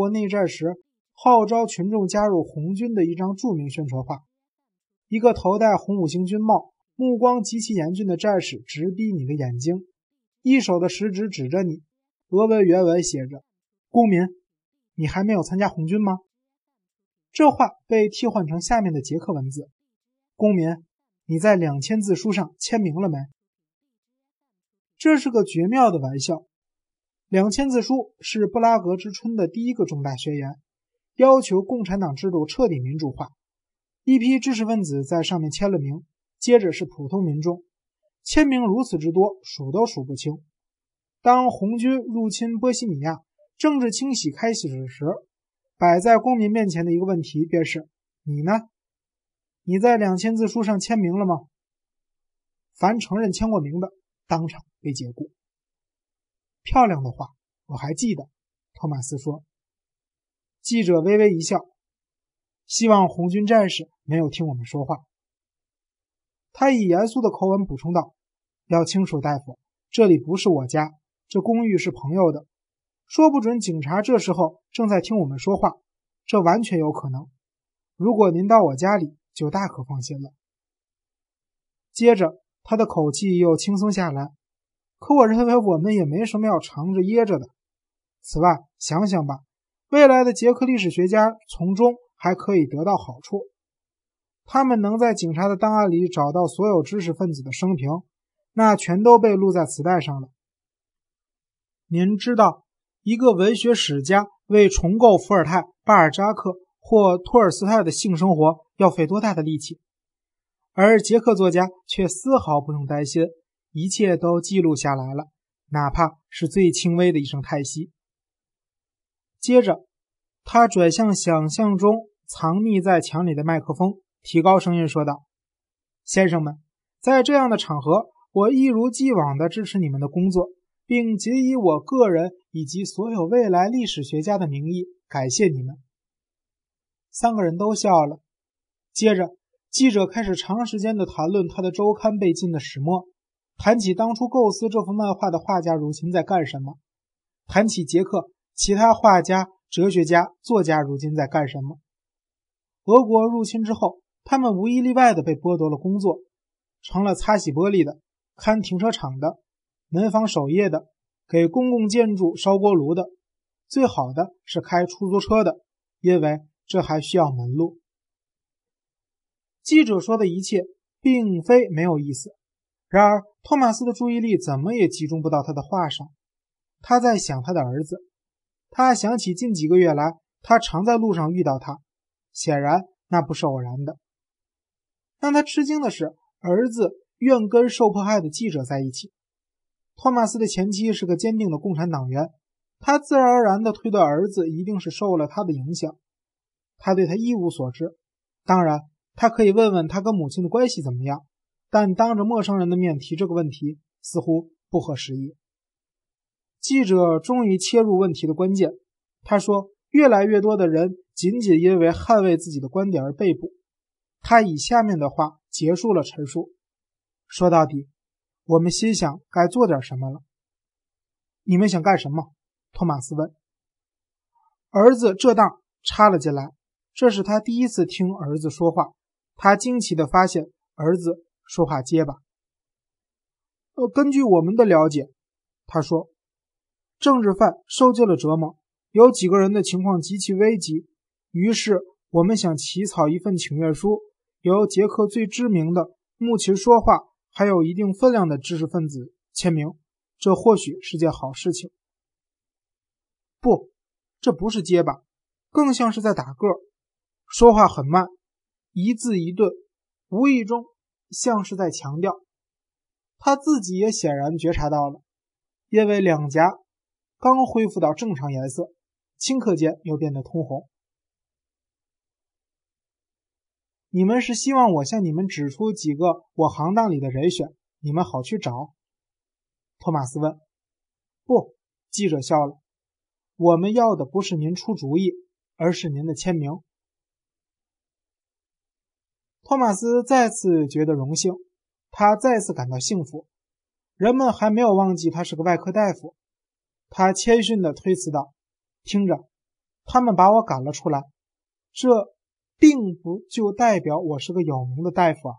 国内战时号召群众加入红军的一张著名宣传画。一个头戴红五星军帽、目光极其严峻的战士直逼你的眼睛，一手的食指指着你。俄文原文写着：“公民，你还没有参加红军吗？”这话被替换成下面的捷克文字：“公民，你在两千字书上签名了没？”这是个绝妙的玩笑。两千字书是布拉格之春的第一个重大宣言，要求共产党制度彻底民主化。一批知识分子在上面签了名，接着是普通民众，签名如此之多，数都数不清。当红军入侵波西米亚，政治清洗开始时，摆在公民面前的一个问题便是：你呢？你在两千字书上签名了吗？凡承认签过名的，当场被解雇。漂亮的话，我还记得。托马斯说。记者微微一笑。希望红军战士没有听我们说话。他以严肃的口吻补充道：“要清楚，大夫，这里不是我家，这公寓是朋友的。说不准警察这时候正在听我们说话，这完全有可能。如果您到我家里，就大可放心了。”接着，他的口气又轻松下来。可我认为我们也没什么要藏着掖着的。此外，想想吧，未来的捷克历史学家从中。还可以得到好处，他们能在警察的档案里找到所有知识分子的生平，那全都被录在磁带上了。您知道，一个文学史家为重构伏尔泰、巴尔扎克或托尔斯泰的性生活要费多大的力气，而捷克作家却丝毫不用担心，一切都记录下来了，哪怕是最轻微的一声叹息。接着，他转向想象中。藏匿在墙里的麦克风，提高声音说道：“先生们，在这样的场合，我一如既往地支持你们的工作，并仅以我个人以及所有未来历史学家的名义感谢你们。”三个人都笑了。接着，记者开始长时间的谈论他的周刊被禁的始末，谈起当初构思这幅漫画的画家如今在干什么，谈起捷克其他画家、哲学家、作家如今在干什么。俄国入侵之后，他们无一例外的被剥夺了工作，成了擦洗玻璃的、看停车场的、门房守夜的、给公共建筑烧锅炉的。最好的是开出租车的，因为这还需要门路。记者说的一切并非没有意思，然而托马斯的注意力怎么也集中不到他的话上。他在想他的儿子，他想起近几个月来，他常在路上遇到他。显然，那不是偶然的。让他吃惊的是，儿子愿跟受迫害的记者在一起。托马斯的前妻是个坚定的共产党员，他自然而然地推断儿子一定是受了他的影响。他对他一无所知。当然，他可以问问他跟母亲的关系怎么样，但当着陌生人的面提这个问题似乎不合时宜。记者终于切入问题的关键，他说：“越来越多的人。”仅仅因为捍卫自己的观点而被捕。他以下面的话结束了陈述：“说到底，我们心想该做点什么了。你们想干什么？”托马斯问。儿子这当插了进来。这是他第一次听儿子说话。他惊奇地发现儿子说话结巴。呃，根据我们的了解，他说，政治犯受尽了折磨，有几个人的情况极其危急。于是，我们想起草一份请愿书，由捷克最知名的、目前说话还有一定分量的知识分子签名。这或许是件好事情。不，这不是结巴，更像是在打嗝，说话很慢，一字一顿，无意中像是在强调。他自己也显然觉察到了，因为两颊刚恢复到正常颜色，顷刻间又变得通红。你们是希望我向你们指出几个我行当里的人选，你们好去找？托马斯问。不，记者笑了。我们要的不是您出主意，而是您的签名。托马斯再次觉得荣幸，他再次感到幸福。人们还没有忘记他是个外科大夫。他谦逊地推辞道：“听着，他们把我赶了出来，这并不就代表我是个有名的大夫啊。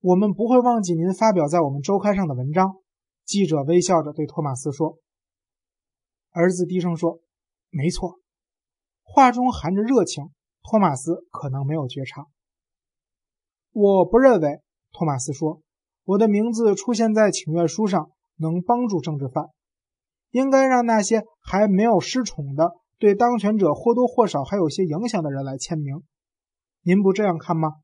我们不会忘记您发表在我们周刊上的文章。记者微笑着对托马斯说。儿子低声说：“没错。”话中含着热情。托马斯可能没有觉察。我不认为，托马斯说：“我的名字出现在请愿书上能帮助政治犯。应该让那些还没有失宠的、对当权者或多或少还有些影响的人来签名。您不这样看吗？”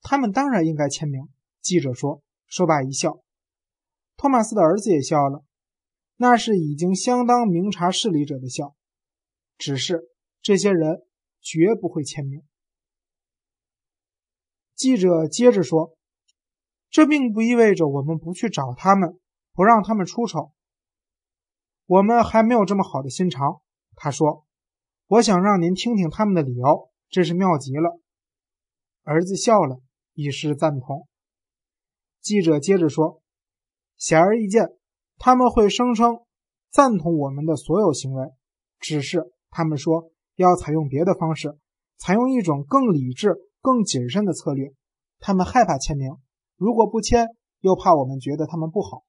他们当然应该签名。记者说，说罢一笑。托马斯的儿子也笑了，那是已经相当明察事理者的笑。只是这些人绝不会签名。记者接着说：“这并不意味着我们不去找他们，不让他们出丑。我们还没有这么好的心肠。”他说：“我想让您听听他们的理由，这是妙极了。”儿子笑了。以示赞同。记者接着说：“显而易见，他们会声称赞同我们的所有行为，只是他们说要采用别的方式，采用一种更理智、更谨慎的策略。他们害怕签名，如果不签，又怕我们觉得他们不好。”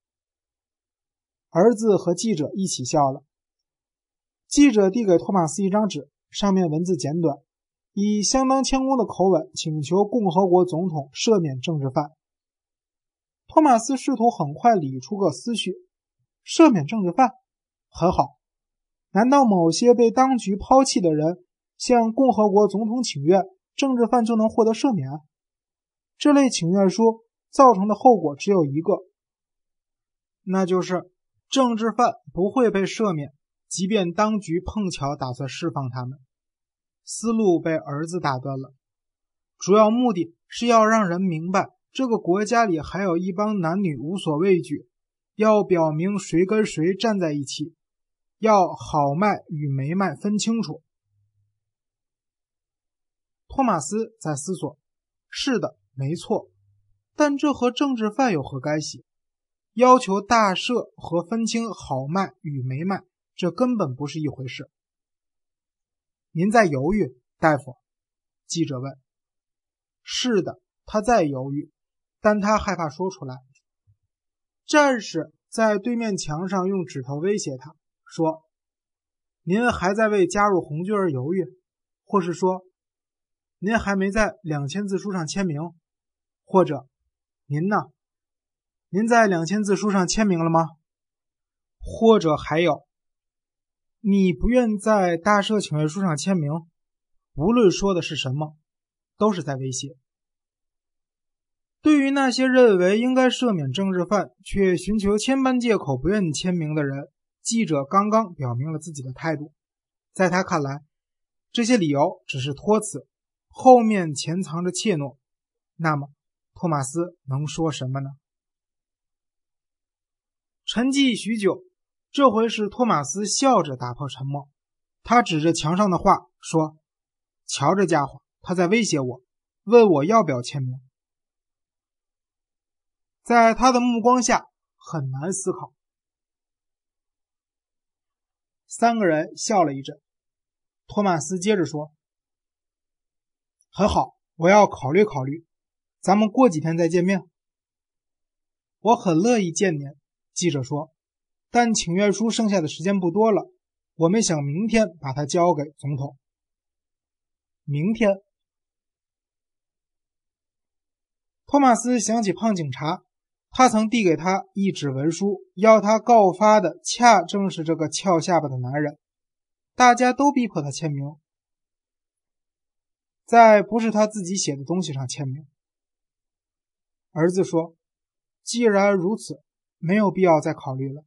儿子和记者一起笑了。记者递给托马斯一张纸，上面文字简短。以相当谦恭的口吻请求共和国总统赦免政治犯。托马斯试图很快理出个思绪：赦免政治犯很好，难道某些被当局抛弃的人向共和国总统请愿，政治犯就能获得赦免？这类请愿书造成的后果只有一个，那就是政治犯不会被赦免，即便当局碰巧打算释放他们。思路被儿子打断了，主要目的是要让人明白，这个国家里还有一帮男女无所畏惧，要表明谁跟谁站在一起，要好脉与没脉分清楚。托马斯在思索：是的，没错，但这和政治犯有何干系？要求大赦和分清好脉与没脉，这根本不是一回事。您在犹豫，大夫？记者问。是的，他在犹豫，但他害怕说出来。战士在对面墙上用指头威胁他说：“您还在为加入红军而犹豫，或是说，您还没在两千字书上签名，或者，您呢？您在两千字书上签名了吗？或者还有？”你不愿在大赦请愿书上签名，无论说的是什么，都是在威胁。对于那些认为应该赦免政治犯却寻求千般借口不愿签名的人，记者刚刚表明了自己的态度。在他看来，这些理由只是托词，后面潜藏着怯懦。那么，托马斯能说什么呢？沉寂许久。这回是托马斯笑着打破沉默，他指着墙上的画说：“瞧这家伙，他在威胁我，问我要不要签名。”在他的目光下很难思考。三个人笑了一阵，托马斯接着说：“很好，我要考虑考虑，咱们过几天再见面。”我很乐意见您，记者说。但请愿书剩下的时间不多了，我们想明天把它交给总统。明天，托马斯想起胖警察，他曾递给他一纸文书，要他告发的恰正是这个翘下巴的男人。大家都逼迫他签名，在不是他自己写的东西上签名。儿子说：“既然如此，没有必要再考虑了。”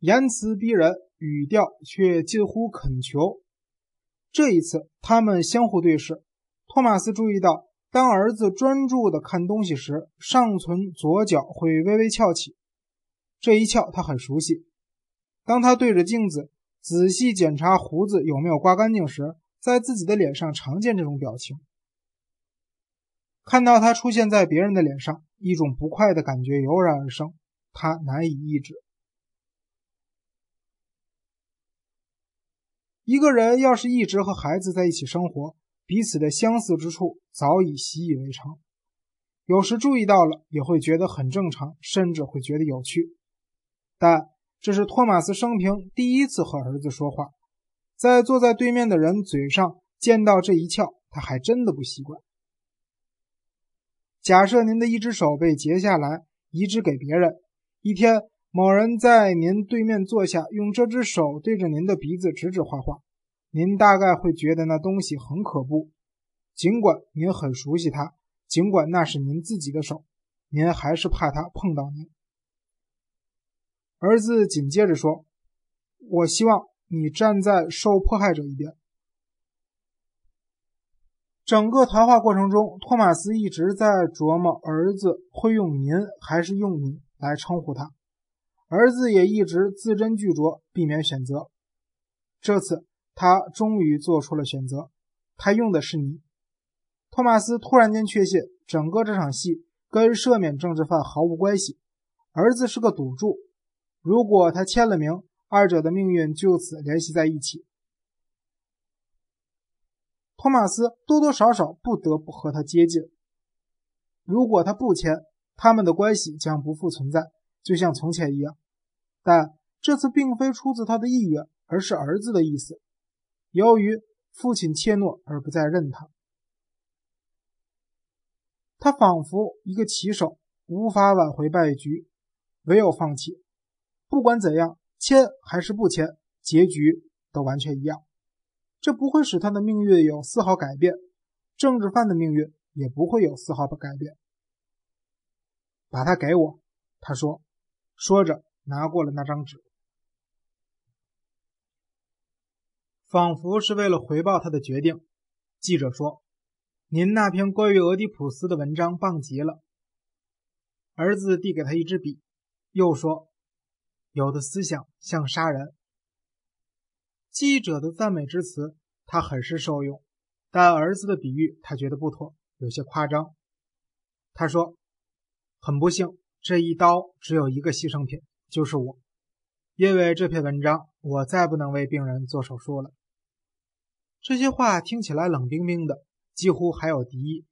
言辞逼人，语调却近乎恳求。这一次，他们相互对视。托马斯注意到，当儿子专注地看东西时，上唇左脚会微微翘起。这一翘他很熟悉。当他对着镜子仔细检查胡子有没有刮干净时，在自己的脸上常见这种表情。看到他出现在别人的脸上，一种不快的感觉油然而生。他难以抑制。一个人要是一直和孩子在一起生活，彼此的相似之处早已习以为常，有时注意到了也会觉得很正常，甚至会觉得有趣。但这是托马斯生平第一次和儿子说话，在坐在对面的人嘴上见到这一翘，他还真的不习惯。假设您的一只手被截下来，移植给别人，一天。某人在您对面坐下，用这只手对着您的鼻子指指画画，您大概会觉得那东西很可怖。尽管您很熟悉它，尽管那是您自己的手，您还是怕它碰到您。儿子紧接着说：“我希望你站在受迫害者一边。”整个谈话过程中，托马斯一直在琢磨儿子会用“您”还是用“你”来称呼他。儿子也一直字斟句酌，避免选择。这次他终于做出了选择，他用的是你。托马斯突然间确信，整个这场戏跟赦免政治犯毫无关系。儿子是个赌注，如果他签了名，二者的命运就此联系在一起。托马斯多多少少不得不和他接近。如果他不签，他们的关系将不复存在。就像从前一样，但这次并非出自他的意愿，而是儿子的意思。由于父亲怯懦而不再认他，他仿佛一个棋手，无法挽回败局，唯有放弃。不管怎样，签还是不签，结局都完全一样。这不会使他的命运有丝毫改变，政治犯的命运也不会有丝毫的改变。把它给我，他说。说着，拿过了那张纸，仿佛是为了回报他的决定。记者说：“您那篇关于俄狄浦斯的文章棒极了。”儿子递给他一支笔，又说：“有的思想像杀人。”记者的赞美之词，他很是受用，但儿子的比喻他觉得不妥，有些夸张。他说：“很不幸。”这一刀只有一个牺牲品，就是我。因为这篇文章，我再不能为病人做手术了。这些话听起来冷冰冰的，几乎还有敌意。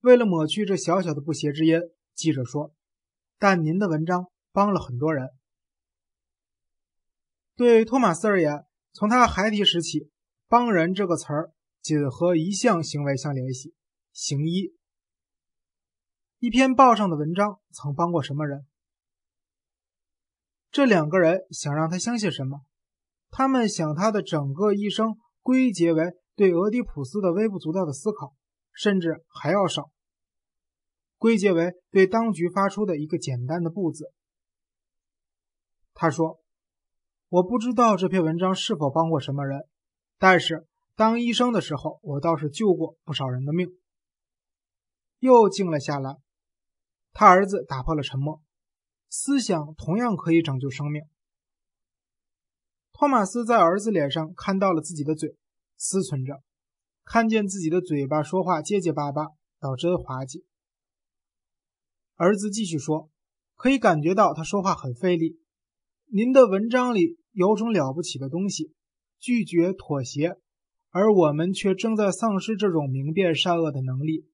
为了抹去这小小的不谐之音，记者说：“但您的文章帮了很多人。”对托马斯而言，从他孩提时起，“帮人”这个词儿仅和一项行为相联系：行医。一篇报上的文章曾帮过什么人？这两个人想让他相信什么？他们想他的整个一生归结为对俄狄浦斯的微不足道的思考，甚至还要少，归结为对当局发出的一个简单的“不”字。他说：“我不知道这篇文章是否帮过什么人，但是当医生的时候，我倒是救过不少人的命。”又静了下来。他儿子打破了沉默，思想同样可以拯救生命。托马斯在儿子脸上看到了自己的嘴，思忖着，看见自己的嘴巴说话结结巴巴，倒真滑稽。儿子继续说：“可以感觉到他说话很费力。您的文章里有种了不起的东西，拒绝妥协，而我们却正在丧失这种明辨善恶的能力。”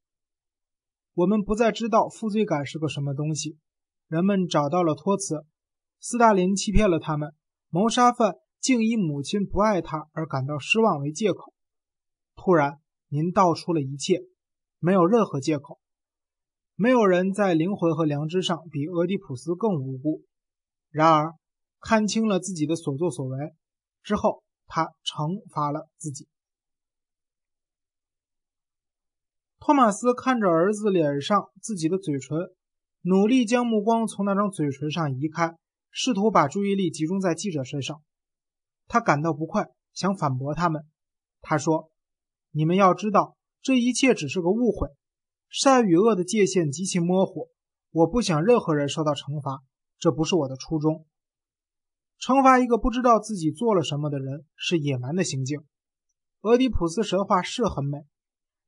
我们不再知道负罪感是个什么东西。人们找到了托词，斯大林欺骗了他们。谋杀犯竟以母亲不爱他而感到失望为借口。突然，您道出了一切，没有任何借口。没有人在灵魂和良知上比俄狄浦斯更无辜。然而，看清了自己的所作所为之后，他惩罚了自己。托马斯看着儿子脸上自己的嘴唇，努力将目光从那张嘴唇上移开，试图把注意力集中在记者身上。他感到不快，想反驳他们。他说：“你们要知道，这一切只是个误会，善与恶的界限极其模糊。我不想任何人受到惩罚，这不是我的初衷。惩罚一个不知道自己做了什么的人是野蛮的行径。俄狄浦斯神话是很美，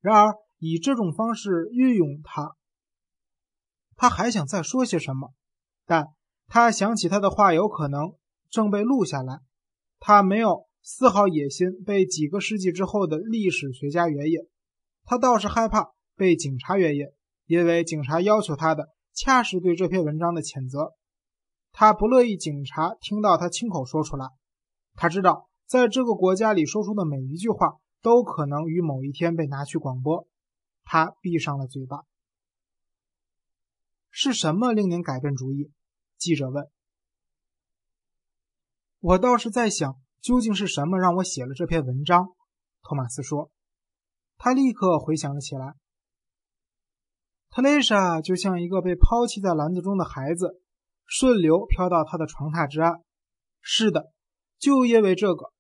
然而。”以这种方式运用它，他还想再说些什么？但他想起他的话有可能正被录下来。他没有丝毫野心被几个世纪之后的历史学家原野，他倒是害怕被警察原野，因为警察要求他的恰是对这篇文章的谴责。他不乐意警察听到他亲口说出来。他知道，在这个国家里说出的每一句话都可能于某一天被拿去广播。他闭上了嘴巴。是什么令您改变主意？记者问。我倒是在想，究竟是什么让我写了这篇文章？托马斯说。他立刻回想了起来。特蕾莎就像一个被抛弃在篮子中的孩子，顺流飘到他的床榻之岸。是的，就因为这个，